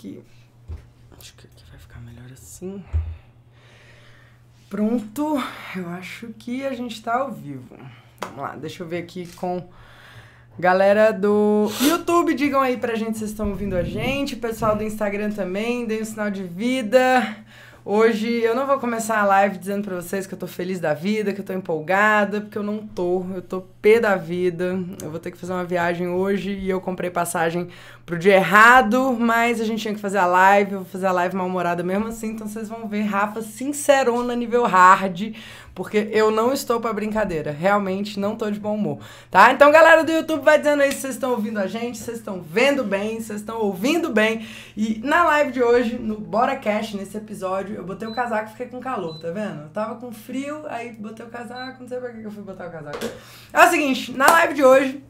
que. Acho que aqui vai ficar melhor assim. Pronto, eu acho que a gente tá ao vivo. Vamos lá, deixa eu ver aqui com. Galera do YouTube, digam aí pra gente se vocês estão ouvindo a gente. Pessoal do Instagram também, deem um sinal de vida. Hoje eu não vou começar a live dizendo pra vocês que eu tô feliz da vida, que eu tô empolgada, porque eu não tô. Eu tô pé da vida. Eu vou ter que fazer uma viagem hoje e eu comprei passagem pro dia errado, mas a gente tinha que fazer a live. Eu vou fazer a live mal-humorada mesmo assim, então vocês vão ver Rafa sincerona nível hard, porque eu não estou pra brincadeira. Realmente não tô de bom humor, tá? Então, galera do YouTube, vai dizendo aí se vocês estão ouvindo a gente, vocês estão vendo bem, vocês estão ouvindo bem. E na live de hoje, no Bora Cash, nesse episódio, eu botei o casaco e fiquei com calor, tá vendo? Eu tava com frio, aí botei o casaco, não sei pra que eu fui botar o casaco. É o seguinte, na live de hoje,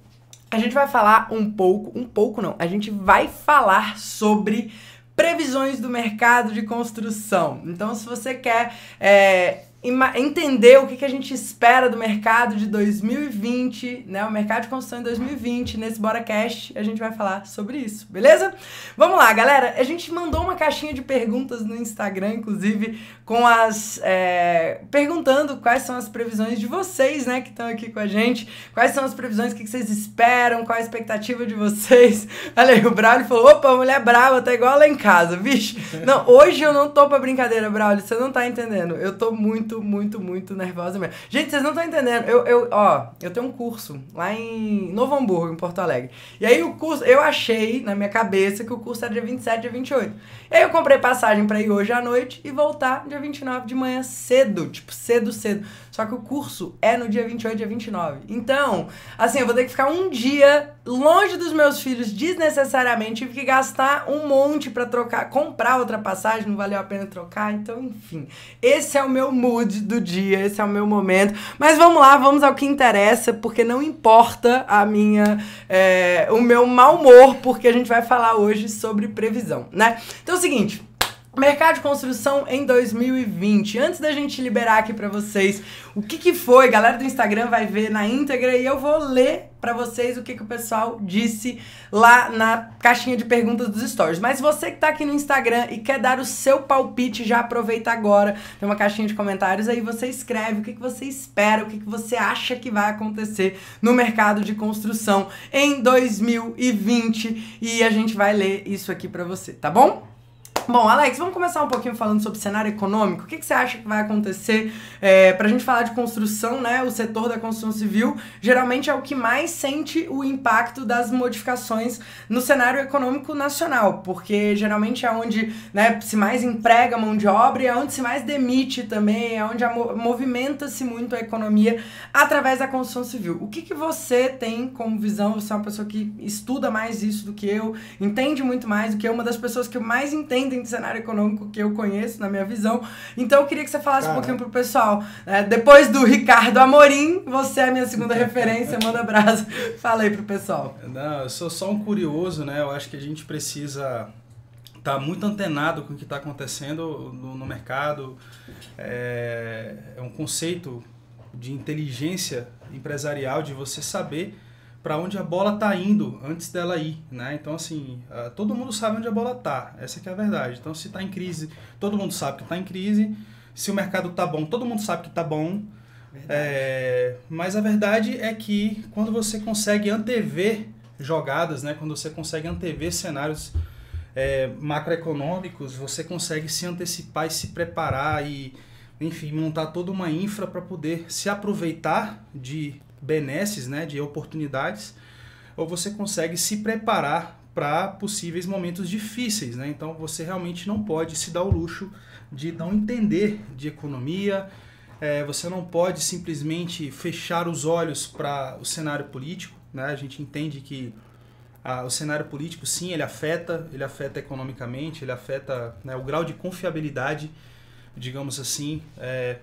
a gente vai falar um pouco, um pouco não, a gente vai falar sobre previsões do mercado de construção. Então, se você quer é, entender o que, que a gente espera do mercado de 2020, né? O mercado de construção em 2020, nesse BoraCast, a gente vai falar sobre isso, beleza? Vamos lá, galera. A gente mandou uma caixinha de perguntas no Instagram, inclusive, com as. É, perguntando quais são as previsões de vocês, né, que estão aqui com a gente. Quais são as previsões, o que, que vocês esperam, qual a expectativa de vocês. Olha aí, o Braulio falou: opa, mulher brava, tá igual lá em casa, vixe. Não, hoje eu não tô pra brincadeira, Braulio, você não tá entendendo. Eu tô muito muito, muito, muito nervosa mesmo. Gente, vocês não estão entendendo. Eu, eu, ó, eu tenho um curso lá em Novo Hamburgo, em Porto Alegre. E aí o curso, eu achei na minha cabeça que o curso era dia 27, dia 28. E aí eu comprei passagem para ir hoje à noite e voltar dia 29 de manhã cedo, tipo, cedo, cedo. Só que o curso é no dia 28, dia 29. Então, assim, eu vou ter que ficar um dia longe dos meus filhos desnecessariamente. Tive que gastar um monte para trocar, comprar outra passagem, não valeu a pena trocar. Então, enfim, esse é o meu mood do dia, esse é o meu momento. Mas vamos lá, vamos ao que interessa, porque não importa a minha, é, o meu mau humor, porque a gente vai falar hoje sobre previsão, né? Então é o seguinte. Mercado de construção em 2020. Antes da gente liberar aqui para vocês o que, que foi, galera do Instagram vai ver na íntegra e eu vou ler para vocês o que, que o pessoal disse lá na caixinha de perguntas dos stories. Mas você que tá aqui no Instagram e quer dar o seu palpite, já aproveita agora. Tem uma caixinha de comentários aí, você escreve o que, que você espera, o que, que você acha que vai acontecer no mercado de construção em 2020 e a gente vai ler isso aqui para você, tá bom? Bom, Alex, vamos começar um pouquinho falando sobre cenário econômico. O que, que você acha que vai acontecer é, para a gente falar de construção, né? O setor da construção civil geralmente é o que mais sente o impacto das modificações no cenário econômico nacional, porque geralmente é onde né, se mais emprega mão de obra é onde se mais demite também, é onde movimenta-se muito a economia através da construção civil. O que, que você tem como visão? Você é uma pessoa que estuda mais isso do que eu, entende muito mais do que eu, uma das pessoas que mais entendem de cenário econômico que eu conheço, na minha visão. Então eu queria que você falasse Cara. um pouquinho pro pessoal. É, depois do Ricardo Amorim, você é a minha segunda referência, manda abraço. Fala aí pro pessoal. Não, eu sou só um curioso, né? Eu acho que a gente precisa estar tá muito antenado com o que está acontecendo no, no mercado. É, é um conceito de inteligência empresarial, de você saber para onde a bola está indo antes dela ir, né? Então assim, uh, todo mundo sabe onde a bola está, essa é a verdade. Então se está em crise, todo mundo sabe que está em crise. Se o mercado está bom, todo mundo sabe que está bom. É, mas a verdade é que quando você consegue antever jogadas, né? Quando você consegue antever cenários é, macroeconômicos, você consegue se antecipar e se preparar e, enfim, montar toda uma infra para poder se aproveitar de benesses, né, de oportunidades, ou você consegue se preparar para possíveis momentos difíceis, né? Então você realmente não pode se dar o luxo de não entender de economia, é, você não pode simplesmente fechar os olhos para o cenário político, né? A gente entende que ah, o cenário político, sim, ele afeta, ele afeta economicamente, ele afeta né, o grau de confiabilidade, digamos assim, é,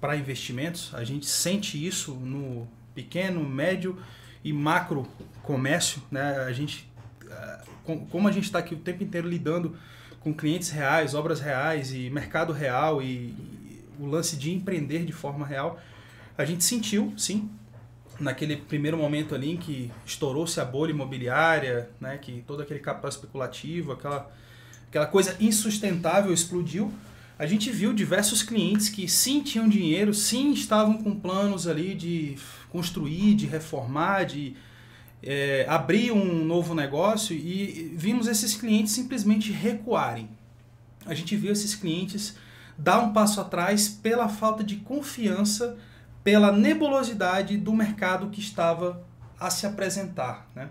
para investimentos. A gente sente isso no, pequeno, médio e macro comércio, né? A gente, eh, como a gente está aqui o tempo inteiro lidando com clientes reais, obras reais e mercado real e, o lance de empreender de forma real, a gente sentiu, sim, naquele primeiro momento ali em que estourou-se a bolha imobiliária, né? Que todo aquele capital especulativo, aquela aquela coisa insustentável explodiu, a gente viu diversos clientes que sim tinham dinheiro, sim estavam com planos ali de construir, de reformar, de é, abrir um novo negócio e vimos esses clientes simplesmente recuarem. A gente viu esses clientes dar um passo atrás pela falta de confiança, pela nebulosidade do mercado que estava a se apresentar. Né?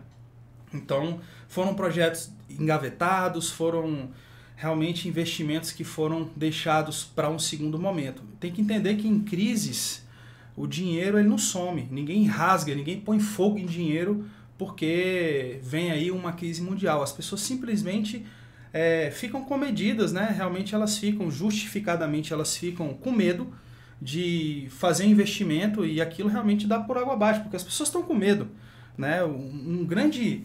Então, foram projetos engavetados, foram realmente investimentos que foram deixados para um segundo momento. Tem que entender que em crises o dinheiro ele não some, ninguém rasga, ninguém põe fogo em dinheiro porque vem aí uma crise mundial. As pessoas simplesmente é, ficam comedidas, né? Realmente elas ficam, justificadamente elas ficam com medo de fazer investimento e aquilo realmente dá por água abaixo, porque as pessoas estão com medo, né? Um, um grande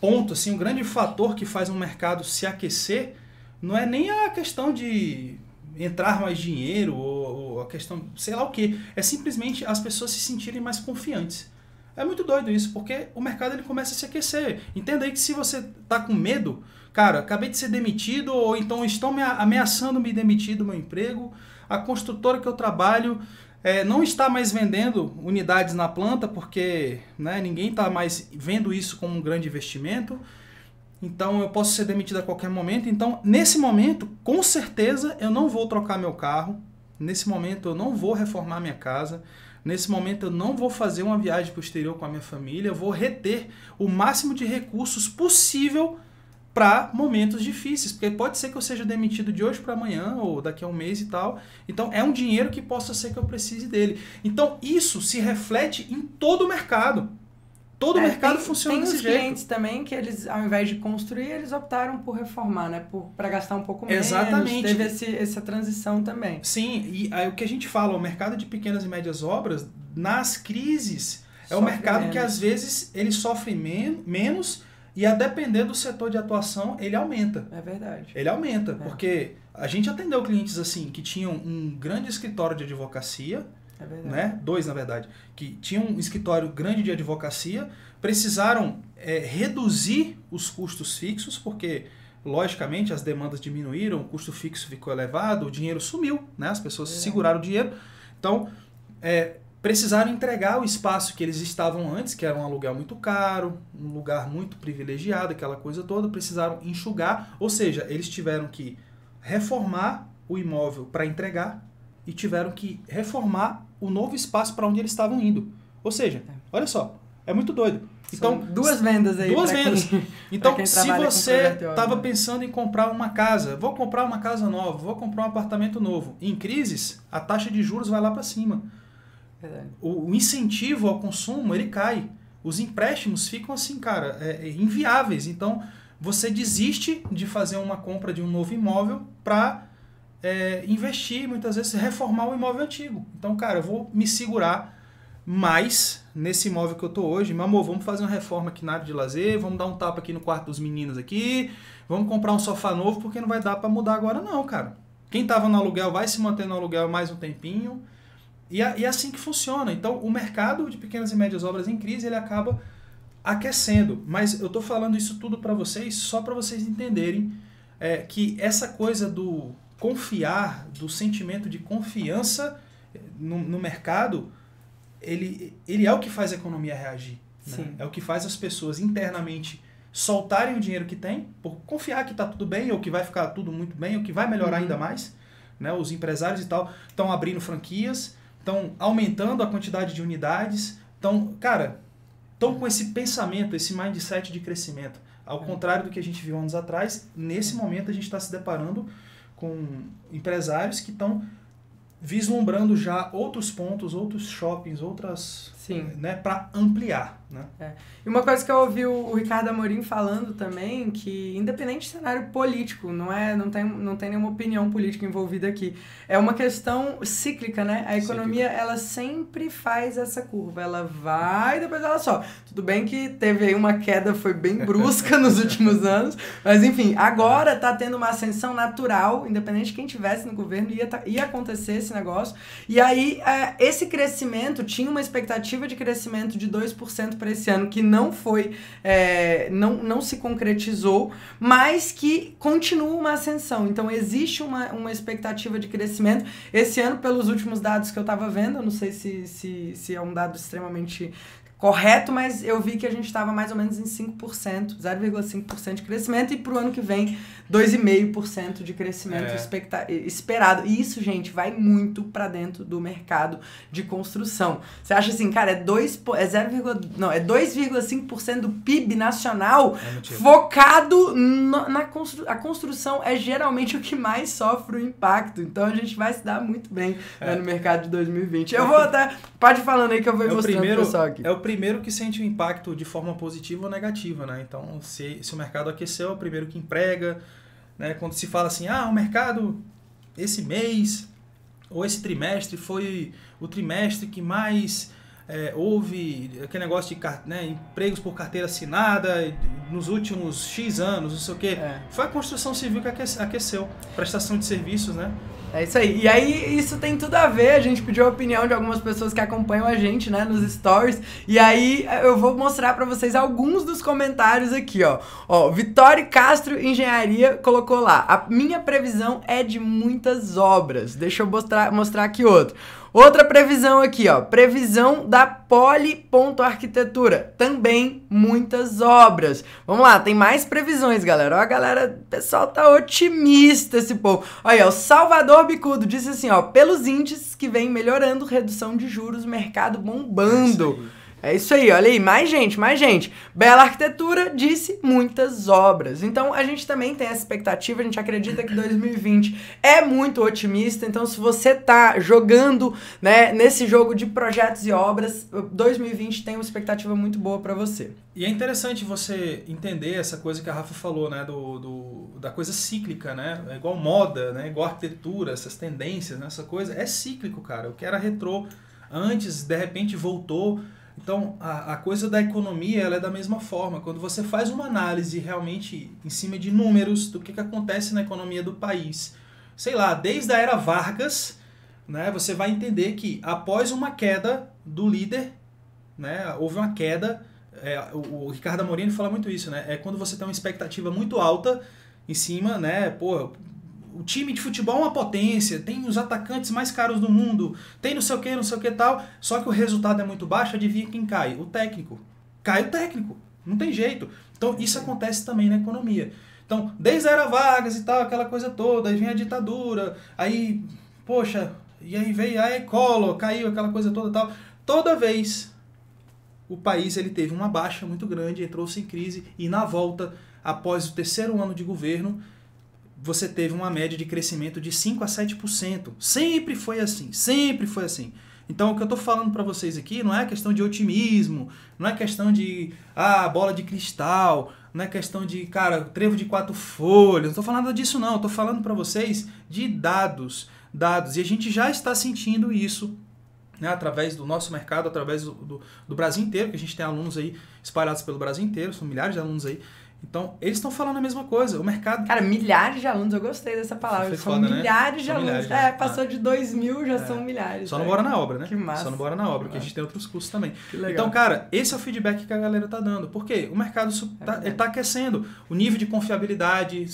ponto, assim, um grande fator que faz um mercado se aquecer não é nem a questão de entrar mais dinheiro ou, a questão, sei lá o que, é simplesmente as pessoas se sentirem mais confiantes. É muito doido isso, porque o mercado ele começa a se aquecer. Entenda aí que se você tá com medo, cara, acabei de ser demitido, ou então estão me ameaçando me demitir do meu emprego, a construtora que eu trabalho é, não está mais vendendo unidades na planta, porque né, ninguém está mais vendo isso como um grande investimento. Então eu posso ser demitido a qualquer momento. Então, nesse momento, com certeza eu não vou trocar meu carro. Nesse momento eu não vou reformar minha casa. Nesse momento eu não vou fazer uma viagem para o exterior com a minha família, eu vou reter o máximo de recursos possível para momentos difíceis, porque pode ser que eu seja demitido de hoje para amanhã ou daqui a um mês e tal. Então é um dinheiro que possa ser que eu precise dele. Então isso se reflete em todo o mercado. Todo é, o mercado tem, funciona tem desse jeito. Tem clientes também que eles, ao invés de construir, eles optaram por reformar, né? Para gastar um pouco menos. Exatamente. Teve esse, essa transição também. Sim, e aí, o que a gente fala, o mercado de pequenas e médias obras, nas crises, é o mercado menos. que às vezes ele sofre men menos e a depender do setor de atuação, ele aumenta. É verdade. Ele aumenta, é. porque a gente atendeu clientes assim que tinham um grande escritório de advocacia, é. Né? Dois, na verdade, que tinham um escritório grande de advocacia, precisaram é, reduzir os custos fixos, porque, logicamente, as demandas diminuíram, o custo fixo ficou elevado, o dinheiro sumiu, né? as pessoas é. seguraram o dinheiro. Então, é, precisaram entregar o espaço que eles estavam antes, que era um aluguel muito caro, um lugar muito privilegiado, aquela coisa toda, precisaram enxugar, ou seja, eles tiveram que reformar o imóvel para entregar e tiveram que reformar o novo espaço para onde eles estavam indo. Ou seja, é. olha só, é muito doido. Então, São duas vendas aí. Duas vendas. Quem, então, se você estava pensando em comprar uma casa, vou comprar uma casa nova, vou comprar um apartamento novo, em crises, a taxa de juros vai lá para cima. O, o, incentivo ao consumo, ele cai. Os empréstimos ficam assim, cara, é, é, inviáveis. Então, você desiste de fazer uma compra de um novo imóvel para é, investir, muitas vezes reformar o imóvel antigo. Então, cara, eu vou me segurar mais nesse imóvel que eu tô hoje. Meu amor, vamos fazer uma reforma aqui na área de lazer, vamos dar um tapa aqui no quarto dos meninos aqui, vamos comprar um sofá novo porque não vai dar para mudar agora não, cara. Quem tava no aluguel vai se manter no aluguel mais um tempinho. E é, e é assim que funciona. Então, o mercado de pequenas e médias obras em crise, ele acaba aquecendo. Mas eu tô falando isso tudo para vocês só para vocês entenderem é, que essa coisa do confiar, do sentimento de confiança no, no mercado, ele, ele é o que faz a economia reagir. Né? É o que faz as pessoas internamente soltarem o dinheiro que tem, por confiar que está tudo bem, ou que vai ficar tudo muito bem, ou que vai melhorar uhum. ainda mais. Né? Os empresários e tal estão abrindo franquias, estão aumentando a quantidade de unidades. Então, cara, estão com esse pensamento, esse mindset de crescimento. Ao é. contrário do que a gente viu anos atrás, nesse momento a gente está se deparando com empresários que estão vislumbrando já outros pontos, outros shoppings, outras, Sim. né, para ampliar, né? É. E uma coisa que eu ouvi o Ricardo Amorim falando também, que independente do cenário político, não é, não tem, não tem nenhuma opinião política envolvida aqui, é uma questão cíclica, né? A economia, Cíclica. ela sempre faz essa curva, ela vai, depois ela sobe. Tudo bem que teve aí uma queda, foi bem brusca nos últimos anos, mas enfim, agora tá tendo uma ascensão natural, independente de quem tivesse no governo, ia, tá, ia acontecer esse negócio. E aí, é, esse crescimento tinha uma expectativa de crescimento de 2% para esse ano, que não foi, é, não, não se concretizou, mas que continua uma ascensão. Então, existe uma, uma expectativa de crescimento. Esse ano, pelos últimos dados que eu estava vendo, eu não sei se, se, se é um dado extremamente correto, mas eu vi que a gente estava mais ou menos em 5%, 0,5% de crescimento, e para o ano que vem, 2,5% de crescimento é. esperado. E isso, gente, vai muito para dentro do mercado de construção. Você acha assim, cara, é 2, é 0, não, é 2,5% do PIB nacional é focado no, na construção. A construção é geralmente o que mais sofre o impacto. Então a gente vai se dar muito bem é. né, no mercado de 2020. Eu vou até. Pode falando aí que eu vou é mostrando primeiro, pessoal aqui. É o primeiro que sente o impacto de forma positiva ou negativa, né? Então, se, se o mercado aqueceu, é o primeiro que emprega, né? Quando se fala assim, ah, o mercado esse mês ou esse trimestre foi o trimestre que mais é, houve aquele negócio de né, empregos por carteira assinada nos últimos X anos, não sei o quê. É. Foi a construção civil que aqueceu, prestação de serviços, né? É isso aí. E aí, isso tem tudo a ver. A gente pediu a opinião de algumas pessoas que acompanham a gente, né, nos stories. E aí, eu vou mostrar para vocês alguns dos comentários aqui, ó. Ó, Vitório Castro Engenharia colocou lá. A minha previsão é de muitas obras. Deixa eu mostrar, mostrar aqui outro. Outra previsão aqui, ó. Previsão da Poli.arquitetura. Também muitas obras. Vamos lá, tem mais previsões, galera. Ó, a galera, o pessoal tá otimista esse povo. Olha, o Salvador Bicudo disse assim, ó. Pelos índices que vem melhorando, redução de juros, mercado bombando. É é isso aí, olha aí, mais gente, mais gente. Bela arquitetura disse muitas obras. Então a gente também tem essa expectativa, a gente acredita que 2020 é muito otimista. Então, se você tá jogando né, nesse jogo de projetos e obras, 2020 tem uma expectativa muito boa para você. E é interessante você entender essa coisa que a Rafa falou, né? Do, do, da coisa cíclica, né? É igual moda, né? Igual arquitetura, essas tendências, né? essa coisa. É cíclico, cara. O que era retrô antes, de repente voltou então, a, a coisa da economia ela é da mesma forma. Quando você faz uma análise realmente em cima de números do que, que acontece na economia do país, sei lá, desde a era Vargas, né, você vai entender que após uma queda do líder, né, houve uma queda. É, o, o Ricardo Amorim fala muito isso, né? É quando você tem uma expectativa muito alta em cima, né? Pô, o time de futebol é uma potência, tem os atacantes mais caros do mundo, tem não sei o que, não sei o que tal, só que o resultado é muito baixo, adivinha quem cai? O técnico. Cai o técnico, não tem jeito. Então isso acontece também na economia. Então, desde a era Vargas e tal, aquela coisa toda, aí vem a ditadura, aí, poxa, e aí veio a Ecolo, caiu aquela coisa toda tal. Toda vez o país ele teve uma baixa muito grande, entrou-se em crise e na volta, após o terceiro ano de governo, você teve uma média de crescimento de 5 a 7%. Sempre foi assim, sempre foi assim. Então, o que eu estou falando para vocês aqui não é questão de otimismo, não é questão de ah, bola de cristal, não é questão de, cara, trevo de quatro folhas, não estou falando disso não, estou falando para vocês de dados, dados. E a gente já está sentindo isso né, através do nosso mercado, através do, do, do Brasil inteiro, que a gente tem alunos aí espalhados pelo Brasil inteiro, são milhares de alunos aí então, eles estão falando a mesma coisa. O mercado. Cara, milhares de alunos, eu gostei dessa palavra. São foda, né? milhares né? de são alunos. Milhares, é, passou ah. de 2 mil, já é. são milhares. Só não bora na obra, né? Que massa. Só não bora na obra, porque a gente tem outros cursos também. Que legal. Então, cara, esse é o feedback que a galera tá dando. Por quê? O mercado está é tá aquecendo. O nível de confiabilidade,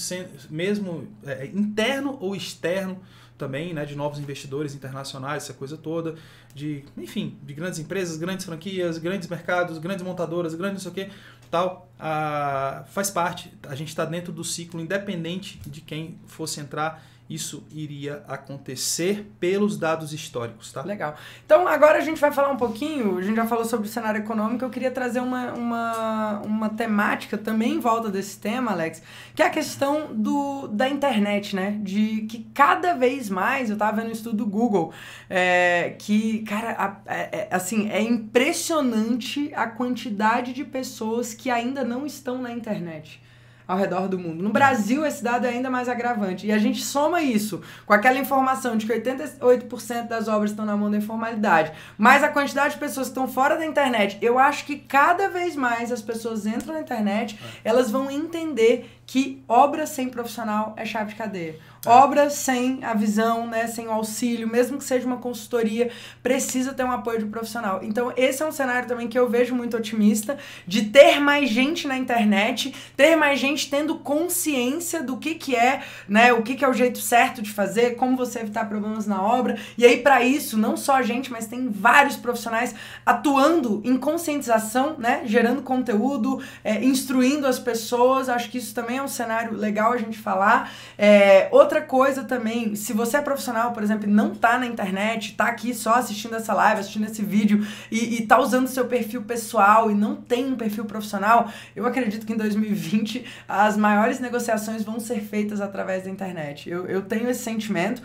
mesmo é, interno ou externo, também, né, de novos investidores internacionais, essa coisa toda, de, enfim, de grandes empresas, grandes franquias, grandes mercados, grandes montadoras, grandes não sei o quê tal, ah, faz parte. A gente está dentro do ciclo, independente de quem fosse entrar isso iria acontecer pelos dados históricos, tá? Legal. Então, agora a gente vai falar um pouquinho, a gente já falou sobre o cenário econômico, eu queria trazer uma, uma, uma temática também em volta desse tema, Alex, que é a questão do, da internet, né? De que cada vez mais, eu tava vendo um estudo do Google, é, que, cara, a, é, é, assim, é impressionante a quantidade de pessoas que ainda não estão na internet. Ao redor do mundo. No Brasil, esse dado é ainda mais agravante. E a gente soma isso com aquela informação de que 88% das obras estão na mão da informalidade, mais a quantidade de pessoas que estão fora da internet. Eu acho que cada vez mais as pessoas entram na internet, é. elas vão entender que obra sem profissional é chave de cadeia. Obra sem a visão, né, sem o auxílio, mesmo que seja uma consultoria, precisa ter um apoio de profissional. Então, esse é um cenário também que eu vejo muito otimista, de ter mais gente na internet, ter mais gente tendo consciência do que, que é, né, o que, que é o jeito certo de fazer, como você evitar problemas na obra. E aí, para isso, não só a gente, mas tem vários profissionais atuando em conscientização, né, gerando conteúdo, é, instruindo as pessoas. Acho que isso também um cenário legal a gente falar. É, outra coisa também, se você é profissional, por exemplo, e não tá na internet, tá aqui só assistindo essa live, assistindo esse vídeo e, e tá usando seu perfil pessoal e não tem um perfil profissional, eu acredito que em 2020 as maiores negociações vão ser feitas através da internet. Eu, eu tenho esse sentimento.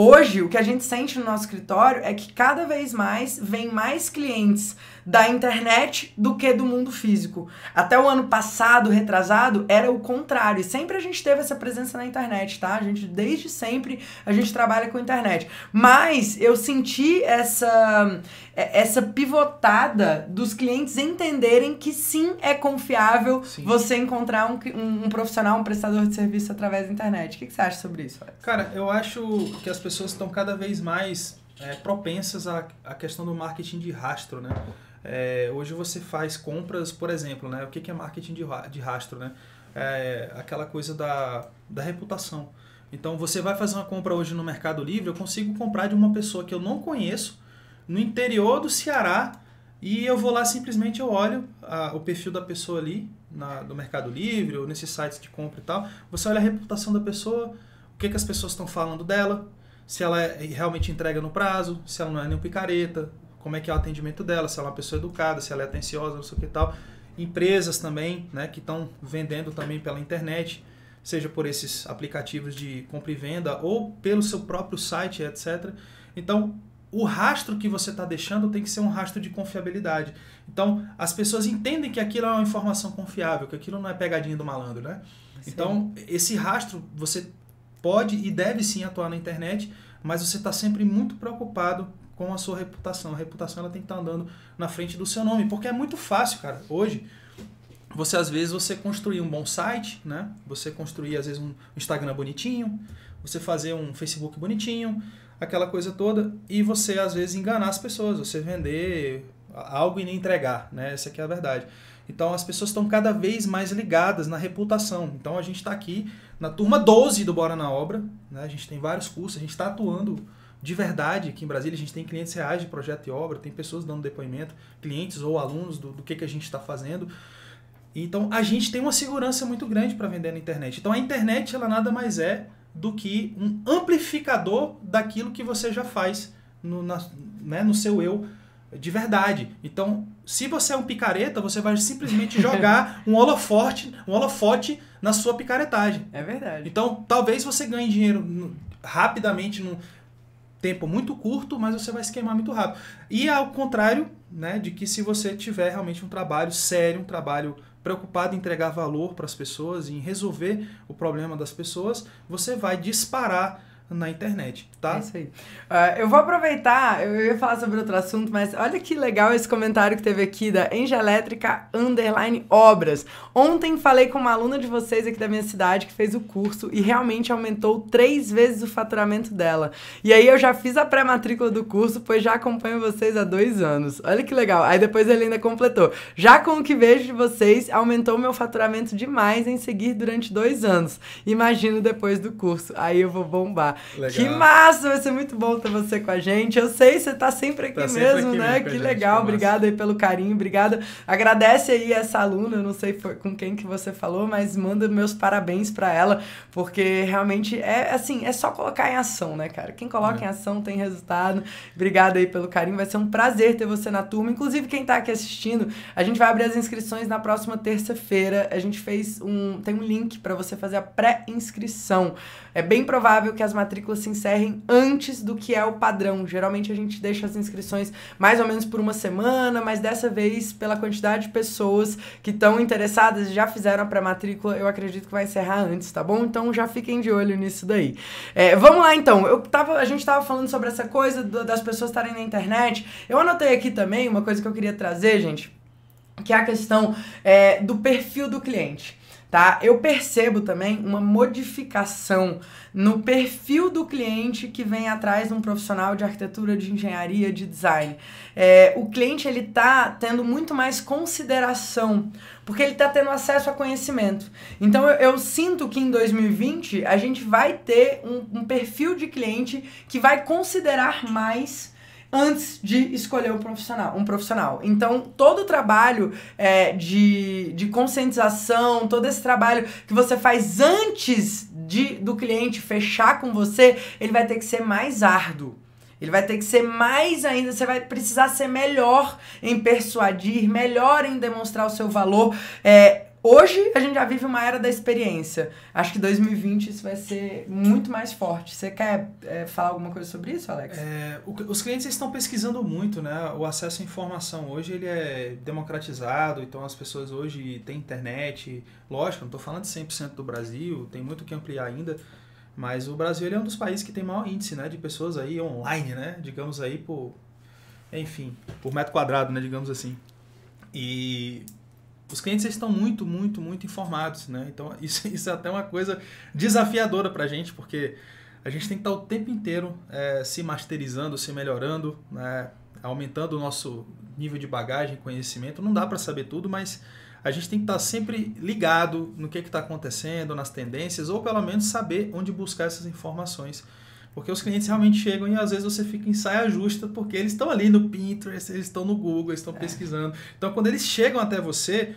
Hoje, o que a gente sente no nosso escritório é que cada vez mais vem mais clientes da internet do que do mundo físico. Até o ano passado, retrasado, era o contrário. E sempre a gente teve essa presença na internet, tá? A gente, desde sempre, a gente trabalha com internet. Mas eu senti essa, é, essa pivotada dos clientes entenderem que sim, é confiável sim. você encontrar um, um, um, profissional, um prestador de serviço através da internet. O que, que você acha sobre isso? Alex? Cara, eu acho que as pessoas estão cada vez mais é, propensas à, à questão do marketing de rastro, né? É, hoje você faz compras, por exemplo, né? O que, que é marketing de, de rastro, né? É aquela coisa da, da reputação. Então você vai fazer uma compra hoje no Mercado Livre, eu consigo comprar de uma pessoa que eu não conheço, no interior do Ceará, e eu vou lá simplesmente eu olho a, o perfil da pessoa ali, na, no Mercado Livre, ou nesses sites de compra e tal. Você olha a reputação da pessoa, o que, que as pessoas estão falando dela, se ela é, realmente entrega no prazo, se ela não é nem um picareta, como é que é o atendimento dela, se ela é uma pessoa educada, se ela é atenciosa, não sei o que tal. Empresas também, né, que estão vendendo também pela internet, seja por esses aplicativos de compra e venda ou pelo seu próprio site, etc. Então, o rastro que você está deixando tem que ser um rastro de confiabilidade. Então, as pessoas entendem que aquilo é uma informação confiável, que aquilo não é pegadinha do malandro, né? Sim. Então, esse rastro você pode e deve sim atuar na internet, mas você está sempre muito preocupado com a sua reputação. A reputação ela tem que estar andando na frente do seu nome, porque é muito fácil, cara. Hoje, você às vezes você construir um bom site, né? Você construir às vezes um Instagram bonitinho, você fazer um Facebook bonitinho, aquela coisa toda, e você às vezes enganar as pessoas, você vender algo e nem entregar, né? Essa aqui é a verdade. Então as pessoas estão cada vez mais ligadas na reputação. Então a gente está aqui na turma 12 do Bora na Obra, né? A gente tem vários cursos, a gente está atuando de verdade, aqui em Brasília a gente tem clientes reais de projeto e obra, tem pessoas dando depoimento, clientes ou alunos do, do que, que a gente está fazendo. Então a gente tem uma segurança muito grande para vender na internet. Então a internet ela nada mais é do que um amplificador daquilo que você já faz no, na, né, no seu eu de verdade. Então, se você é um picareta, você vai simplesmente jogar um holofote, um holofote na sua picaretagem. É verdade. Então, talvez você ganhe dinheiro no, rapidamente no, tempo muito curto, mas você vai se queimar muito rápido. E ao contrário, né, de que se você tiver realmente um trabalho sério, um trabalho preocupado em entregar valor para as pessoas, em resolver o problema das pessoas, você vai disparar na internet, tá? É isso aí. Uh, eu vou aproveitar, eu ia falar sobre outro assunto, mas olha que legal esse comentário que teve aqui da Engelétrica Underline Obras. Ontem falei com uma aluna de vocês aqui da minha cidade que fez o curso e realmente aumentou três vezes o faturamento dela. E aí eu já fiz a pré-matrícula do curso, pois já acompanho vocês há dois anos. Olha que legal. Aí depois ele ainda completou. Já com o que vejo de vocês, aumentou meu faturamento demais em seguir durante dois anos. Imagino depois do curso. Aí eu vou bombar. Legal. Que massa! Vai ser muito bom ter você com a gente. Eu sei, você tá sempre aqui tá mesmo, sempre aqui né? Que legal. Obrigada aí pelo carinho, obrigada. Agradece aí essa aluna, eu não sei com quem que você falou, mas manda meus parabéns para ela, porque realmente é assim, é só colocar em ação, né, cara? Quem coloca é. em ação tem resultado. Obrigada aí pelo carinho. Vai ser um prazer ter você na turma. Inclusive, quem tá aqui assistindo, a gente vai abrir as inscrições na próxima terça-feira. A gente fez um. Tem um link para você fazer a pré-inscrição. É bem provável que as matérias matrículas se encerrem antes do que é o padrão. Geralmente a gente deixa as inscrições mais ou menos por uma semana, mas dessa vez, pela quantidade de pessoas que estão interessadas e já fizeram a pré-matrícula, eu acredito que vai encerrar antes, tá bom? Então já fiquem de olho nisso daí. É, vamos lá então. Eu tava, a gente tava falando sobre essa coisa do, das pessoas estarem na internet. Eu anotei aqui também uma coisa que eu queria trazer, gente, que é a questão é, do perfil do cliente tá? Eu percebo também uma modificação no perfil do cliente que vem atrás de um profissional de arquitetura, de engenharia, de design. É, o cliente ele tá tendo muito mais consideração porque ele está tendo acesso a conhecimento. Então eu, eu, sinto que em 2020 a gente vai ter um, um perfil de cliente que vai considerar mais antes de escolher um profissional. Um profissional. Então, todo o trabalho é, de, de conscientização, todo esse trabalho que você faz antes de, do cliente fechar com você, ele vai ter que ser mais árduo. Ele vai ter que ser mais ainda, você vai precisar ser melhor em persuadir, melhor em demonstrar o seu valor. É, Hoje a gente já vive uma era da experiência. Acho que 2020 isso vai ser muito mais forte. Você quer é, falar alguma coisa sobre isso, Alex? É, o, os clientes estão pesquisando muito, né? O acesso à informação hoje ele é democratizado, então as pessoas hoje têm internet. Lógico, não estou falando de 100% do Brasil, tem muito que ampliar ainda, mas o Brasil ele é um dos países que tem maior índice né, de pessoas aí online, né? Digamos aí por, enfim, por metro quadrado, né? Digamos assim. E os clientes estão muito, muito, muito informados, né? Então isso, isso é até uma coisa desafiadora para a gente, porque a gente tem que estar o tempo inteiro é, se masterizando, se melhorando, né? aumentando o nosso nível de bagagem, conhecimento. Não dá para saber tudo, mas a gente tem que estar sempre ligado no que está acontecendo, nas tendências, ou pelo menos saber onde buscar essas informações. Porque os clientes realmente chegam e às vezes você fica em saia justa, porque eles estão ali no Pinterest, eles estão no Google, eles estão é. pesquisando. Então, quando eles chegam até você,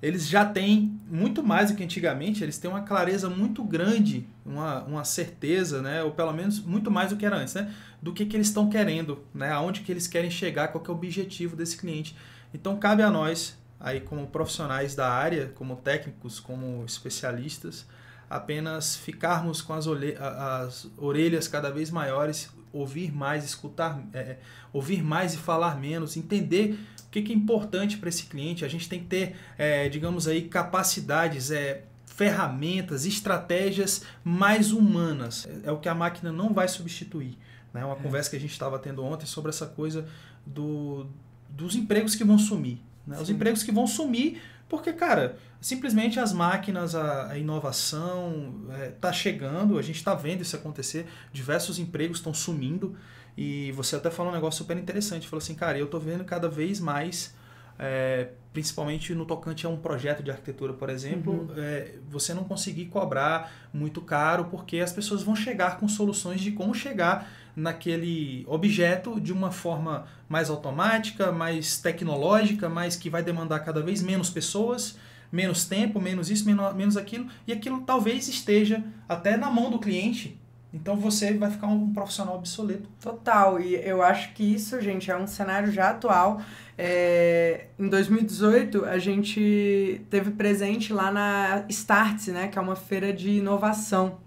eles já têm muito mais do que antigamente, eles têm uma clareza muito grande, uma, uma certeza, né? ou pelo menos muito mais do que era antes, né? do que, que eles estão querendo, né? aonde que eles querem chegar, qual que é o objetivo desse cliente. Então cabe a nós, aí como profissionais da área, como técnicos, como especialistas, apenas ficarmos com as, as orelhas cada vez maiores, ouvir mais, escutar, é, ouvir mais e falar menos, entender o que, que é importante para esse cliente? A gente tem que ter, é, digamos aí, capacidades, é, ferramentas, estratégias mais humanas. É, é o que a máquina não vai substituir. Né? Uma é. conversa que a gente estava tendo ontem sobre essa coisa do, dos empregos que vão sumir. Né? Os empregos que vão sumir porque, cara, simplesmente as máquinas, a, a inovação está é, chegando, a gente está vendo isso acontecer, diversos empregos estão sumindo. E você até falou um negócio super interessante. Falou assim, cara, eu tô vendo cada vez mais, é, principalmente no tocante a um projeto de arquitetura, por exemplo, uhum. é, você não conseguir cobrar muito caro, porque as pessoas vão chegar com soluções de como chegar naquele objeto de uma forma mais automática, mais tecnológica, mas que vai demandar cada vez menos pessoas, menos tempo, menos isso, menos, menos aquilo, e aquilo talvez esteja até na mão do cliente então você vai ficar um profissional obsoleto. Total, e eu acho que isso, gente, é um cenário já atual. É, em 2018, a gente teve presente lá na Startse, né, que é uma feira de inovação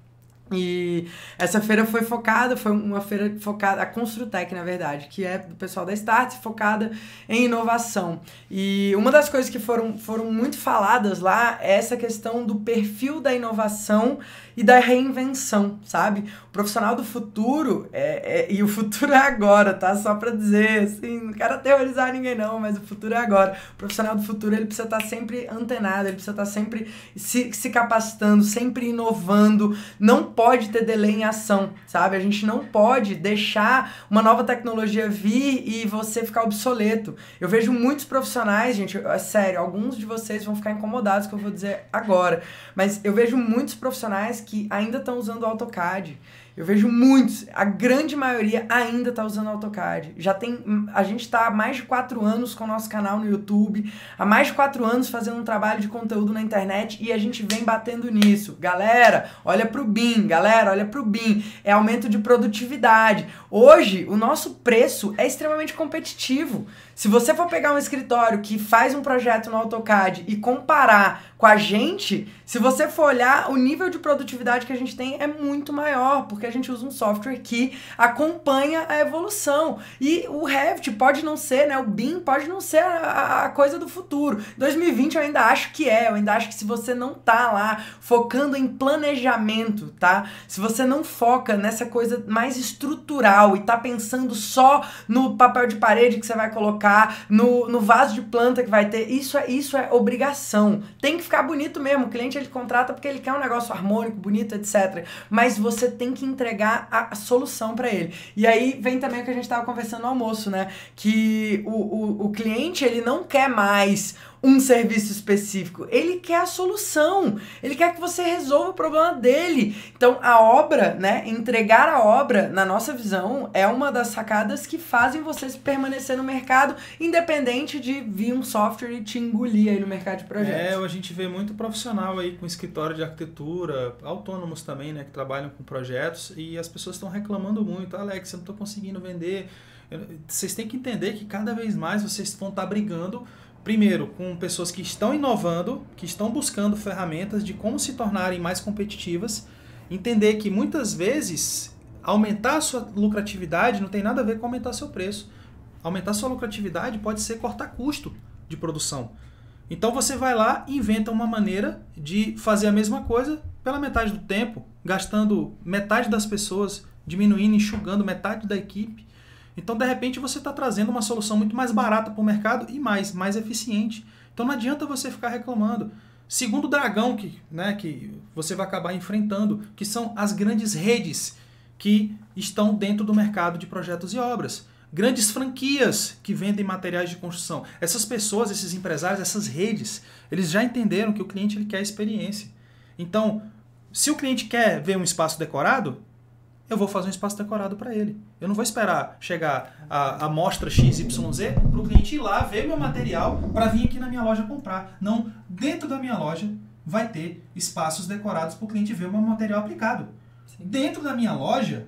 e essa feira foi focada, foi uma feira focada, a Construtec, na verdade, que é do pessoal da Start, focada em inovação. E uma das coisas que foram, foram muito faladas lá é essa questão do perfil da inovação e da reinvenção, sabe? O profissional do futuro, é, é, e o futuro é agora, tá? Só pra dizer, assim, não quero aterrorizar ninguém não, mas o futuro é agora. O profissional do futuro, ele precisa estar tá sempre antenado, ele precisa estar tá sempre se, se capacitando, sempre inovando, não pode ter delay em ação, sabe? A gente não pode deixar uma nova tecnologia vir e você ficar obsoleto. Eu vejo muitos profissionais, gente, é sério, alguns de vocês vão ficar incomodados com o que eu vou dizer agora, mas eu vejo muitos profissionais que ainda estão usando o AutoCAD. Eu vejo muitos, a grande maioria ainda está usando AutoCAD. Já tem, a gente está há mais de quatro anos com o nosso canal no YouTube, há mais de quatro anos fazendo um trabalho de conteúdo na internet e a gente vem batendo nisso. Galera, olha pro BIM, galera, olha pro BIM. É aumento de produtividade. Hoje, o nosso preço é extremamente competitivo. Se você for pegar um escritório que faz um projeto no AutoCAD e comparar com a gente, se você for olhar, o nível de produtividade que a gente tem é muito maior, porque a gente usa um software que acompanha a evolução. E o Revit pode não ser, né? O BIM pode não ser a, a coisa do futuro. 2020 eu ainda acho que é, eu ainda acho que se você não tá lá focando em planejamento, tá? Se você não foca nessa coisa mais estrutural e tá pensando só no papel de parede que você vai colocar, no, no vaso de planta que vai ter, isso é, isso é obrigação. Tem que ficar bonito mesmo. O cliente ele contrata porque ele quer um negócio harmônico, bonito, etc. Mas você tem que entregar a, solução para ele. E aí vem também o que a gente estava conversando no almoço, né? Que o, o, o cliente ele não quer mais um serviço específico. Ele quer a solução. Ele quer que você resolva o problema dele. Então, a obra, né, entregar a obra, na nossa visão, é uma das sacadas que fazem você permanecer no mercado, independente de vir um software e te engolir aí no mercado de projetos. É, a gente vê muito profissional aí com escritório de arquitetura, autônomos também, né, que trabalham com projetos e as pessoas estão reclamando muito, Alex, eu não estou conseguindo vender. Vocês têm que entender que cada vez mais vocês vão estar tá brigando primeiro, com pessoas que estão inovando, que estão buscando ferramentas de como se tornarem mais competitivas, entender que muitas vezes aumentar a sua lucratividade não tem nada a ver com aumentar seu preço. Aumentar sua lucratividade pode ser cortar custo de produção. Então você vai lá e inventa uma maneira de fazer a mesma coisa pela metade do tempo, gastando metade das pessoas, diminuindo, enxugando metade da equipe então, de repente, você está trazendo uma solução muito mais barata para o mercado e mais, mais eficiente. Então, não adianta você ficar reclamando. Segundo dragão que, né, que você vai acabar enfrentando, que são as grandes redes que estão dentro do mercado de projetos e obras. Grandes franquias que vendem materiais de construção. Essas pessoas, esses empresários, essas redes, eles já entenderam que o cliente ele quer experiência. Então, se o cliente quer ver um espaço decorado, eu vou fazer um espaço decorado para ele. Eu não vou esperar chegar a amostra XYZ para o cliente ir lá, ver meu material, para vir aqui na minha loja comprar. Não, dentro da minha loja vai ter espaços decorados para o cliente ver o meu material aplicado. Sim. Dentro da minha loja,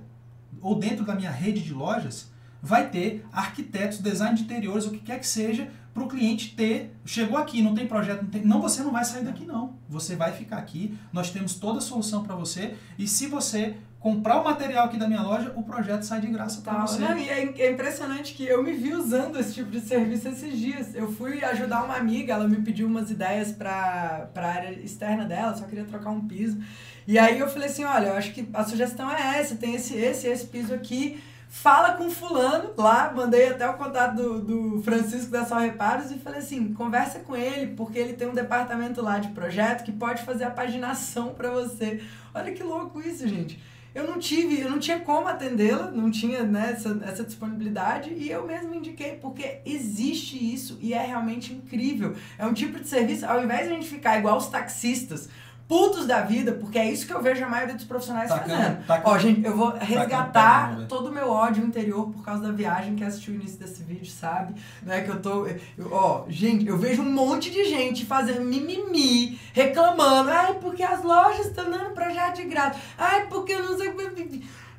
ou dentro da minha rede de lojas, vai ter arquitetos, design de interiores, o que quer que seja, para o cliente ter. Chegou aqui, não tem projeto, não, tem, não, você não vai sair daqui, não. Você vai ficar aqui, nós temos toda a solução para você, e se você comprar o material aqui da minha loja, o projeto sai de graça para você. Não, e é, é, impressionante que eu me vi usando esse tipo de serviço esses dias. Eu fui ajudar uma amiga, ela me pediu umas ideias para a área externa dela, só queria trocar um piso. E aí eu falei assim, olha, eu acho que a sugestão é essa, tem esse, esse, esse piso aqui, fala com fulano lá, mandei até o contato do, do Francisco da Só Reparos e falei assim, conversa com ele, porque ele tem um departamento lá de projeto que pode fazer a paginação para você. Olha que louco isso, gente eu não tive, eu não tinha como atendê-la, não tinha né, essa, essa disponibilidade e eu mesmo indiquei, porque existe isso e é realmente incrível. É um tipo de serviço, ao invés de a gente ficar igual os taxistas, putos da vida, porque é isso que eu vejo a maioria dos profissionais tacando, fazendo. Tacando, Ó, gente, eu vou resgatar tacando, todo o meu ódio interior por causa da viagem que assistiu o início desse vídeo, sabe? Né, que eu tô. Eu, ó, gente, eu vejo um monte de gente fazendo mimimi, reclamando. Ai, porque as lojas estão dando projeto de graça. Ai, porque eu não sei.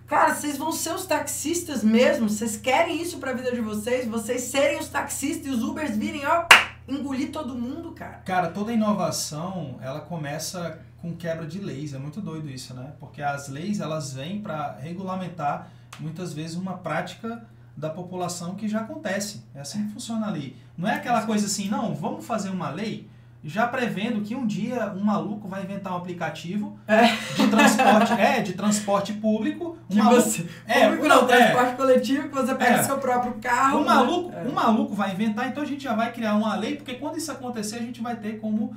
Cara, vocês vão ser os taxistas mesmo? Vocês querem isso pra vida de vocês? Vocês serem os taxistas e os Ubers virem, ó engolir todo mundo, cara. Cara, toda inovação, ela começa com quebra de leis. É muito doido isso, né? Porque as leis, elas vêm para regulamentar muitas vezes uma prática da população que já acontece. É assim que funciona a lei. Não é aquela coisa assim, não, vamos fazer uma lei já prevendo que um dia um maluco vai inventar um aplicativo é. de transporte, é, de transporte público. Um maluco, você, é, público não, é, transporte coletivo que você pega é, seu próprio carro. Um maluco, né? um maluco vai inventar, então a gente já vai criar uma lei, porque quando isso acontecer, a gente vai ter como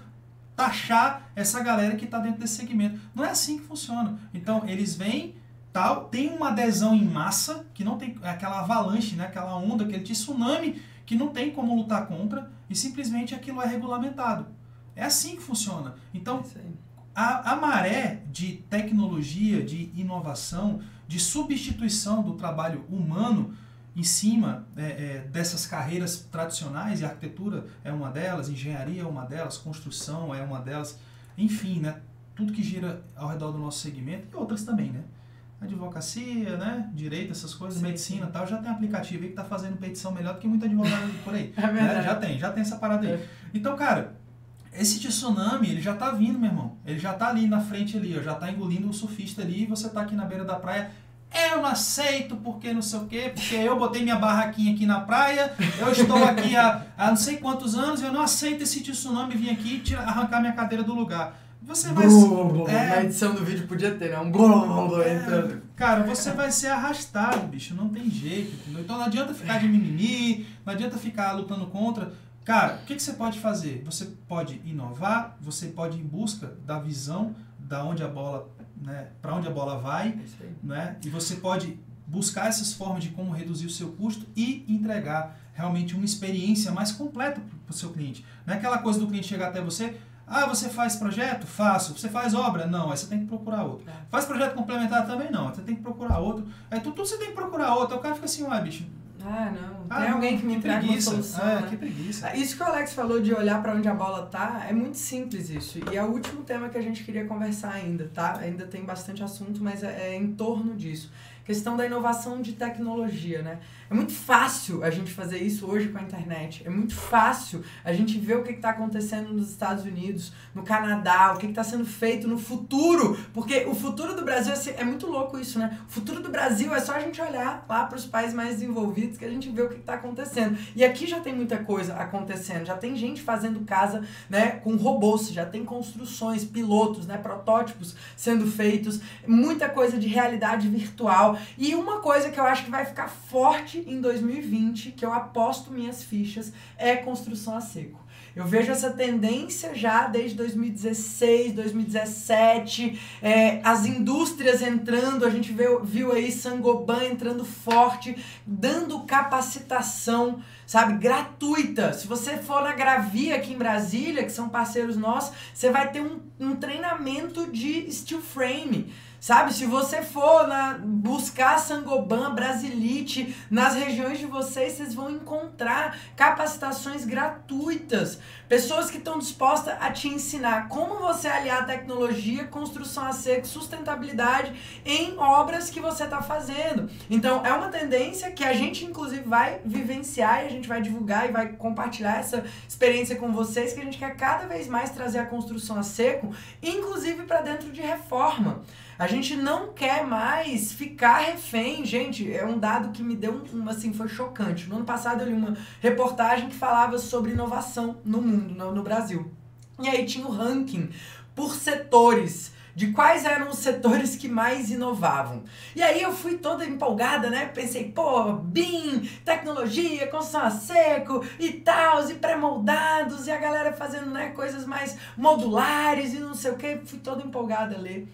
taxar essa galera que está dentro desse segmento. Não é assim que funciona. Então, eles vêm tal, tem uma adesão em massa, que não tem aquela avalanche, né, aquela onda, aquele tsunami que não tem como lutar contra e simplesmente aquilo é regulamentado. É assim que funciona. Então, a, a maré de tecnologia, de inovação, de substituição do trabalho humano em cima é, é, dessas carreiras tradicionais, e arquitetura é uma delas, engenharia é uma delas, construção é uma delas, enfim, né, tudo que gira ao redor do nosso segmento, e outras também, né? advocacia, né? Direito, essas coisas, sim, medicina e tal, já tem aplicativo aí que tá fazendo petição melhor do que muito advogado por aí. É verdade. Né? Já tem, já tem essa parada aí. É. Então, cara, esse tsunami, ele já tá vindo, meu irmão. Ele já tá ali na frente ali, ó, já tá engolindo o surfista ali, e você tá aqui na beira da praia. Eu não aceito porque não sei o quê, porque eu botei minha barraquinha aqui na praia, eu estou aqui há, há não sei quantos anos, eu não aceito esse tsunami vir aqui e arrancar minha cadeira do lugar. Você vai. é, na edição do vídeo podia ter, né? Um blum, é, entrando. Cara, você vai ser arrastado, bicho. Não tem jeito, entendeu? Então não adianta ficar de mimimi, não adianta ficar lutando contra. Cara, o que, que você pode fazer? Você pode inovar, você pode ir em busca da visão da onde a bola, né, para onde a bola vai, né? E você pode buscar essas formas de como reduzir o seu custo e entregar realmente uma experiência mais completa para o seu cliente. Não é aquela coisa do cliente chegar até você, ah, você faz projeto? Faço. Você faz obra? Não. Aí você tem que procurar outro. É. Faz projeto complementar também? Não. Você tem que procurar outro. Aí tudo, tudo você tem que procurar outro. Aí o cara fica assim, ué, bicho, ah, não. Ah, tem alguém que me entrega uma solução. É, né? que preguiça. Isso que o Alex falou de olhar para onde a bola tá, é muito simples isso. E é o último tema que a gente queria conversar ainda, tá? Ainda tem bastante assunto, mas é, é em torno disso. Questão da inovação de tecnologia, né? É muito fácil a gente fazer isso hoje com a internet. É muito fácil a gente ver o que está acontecendo nos Estados Unidos, no Canadá, o que está sendo feito no futuro. Porque o futuro do Brasil é muito louco isso, né? O futuro do Brasil é só a gente olhar lá para os países mais desenvolvidos que a gente vê o que está acontecendo. E aqui já tem muita coisa acontecendo. Já tem gente fazendo casa né, com robôs, já tem construções, pilotos, né, protótipos sendo feitos, muita coisa de realidade virtual. E uma coisa que eu acho que vai ficar forte em 2020, que eu aposto minhas fichas, é construção a seco. Eu vejo essa tendência já desde 2016, 2017, é, as indústrias entrando, a gente viu, viu aí Sangoban entrando forte, dando capacitação, sabe, gratuita. Se você for na Gravia aqui em Brasília, que são parceiros nossos, você vai ter um, um treinamento de steel frame Sabe, se você for na, buscar Sangoban, Brasilite, nas regiões de vocês, vocês vão encontrar capacitações gratuitas. Pessoas que estão dispostas a te ensinar como você aliar tecnologia, construção a seco, sustentabilidade em obras que você está fazendo. Então, é uma tendência que a gente, inclusive, vai vivenciar e a gente vai divulgar e vai compartilhar essa experiência com vocês, que a gente quer cada vez mais trazer a construção a seco, inclusive para dentro de reforma. A gente não quer mais ficar refém. Gente, é um dado que me deu um, assim, foi chocante. No ano passado eu li uma reportagem que falava sobre inovação no mundo, no, no Brasil. E aí tinha o ranking por setores de quais eram os setores que mais inovavam. E aí eu fui toda empolgada, né? Pensei, pô, BIM, tecnologia, construção a seco e tal, e pré-moldados, e a galera fazendo né, coisas mais modulares e não sei o que. Fui toda empolgada a ler.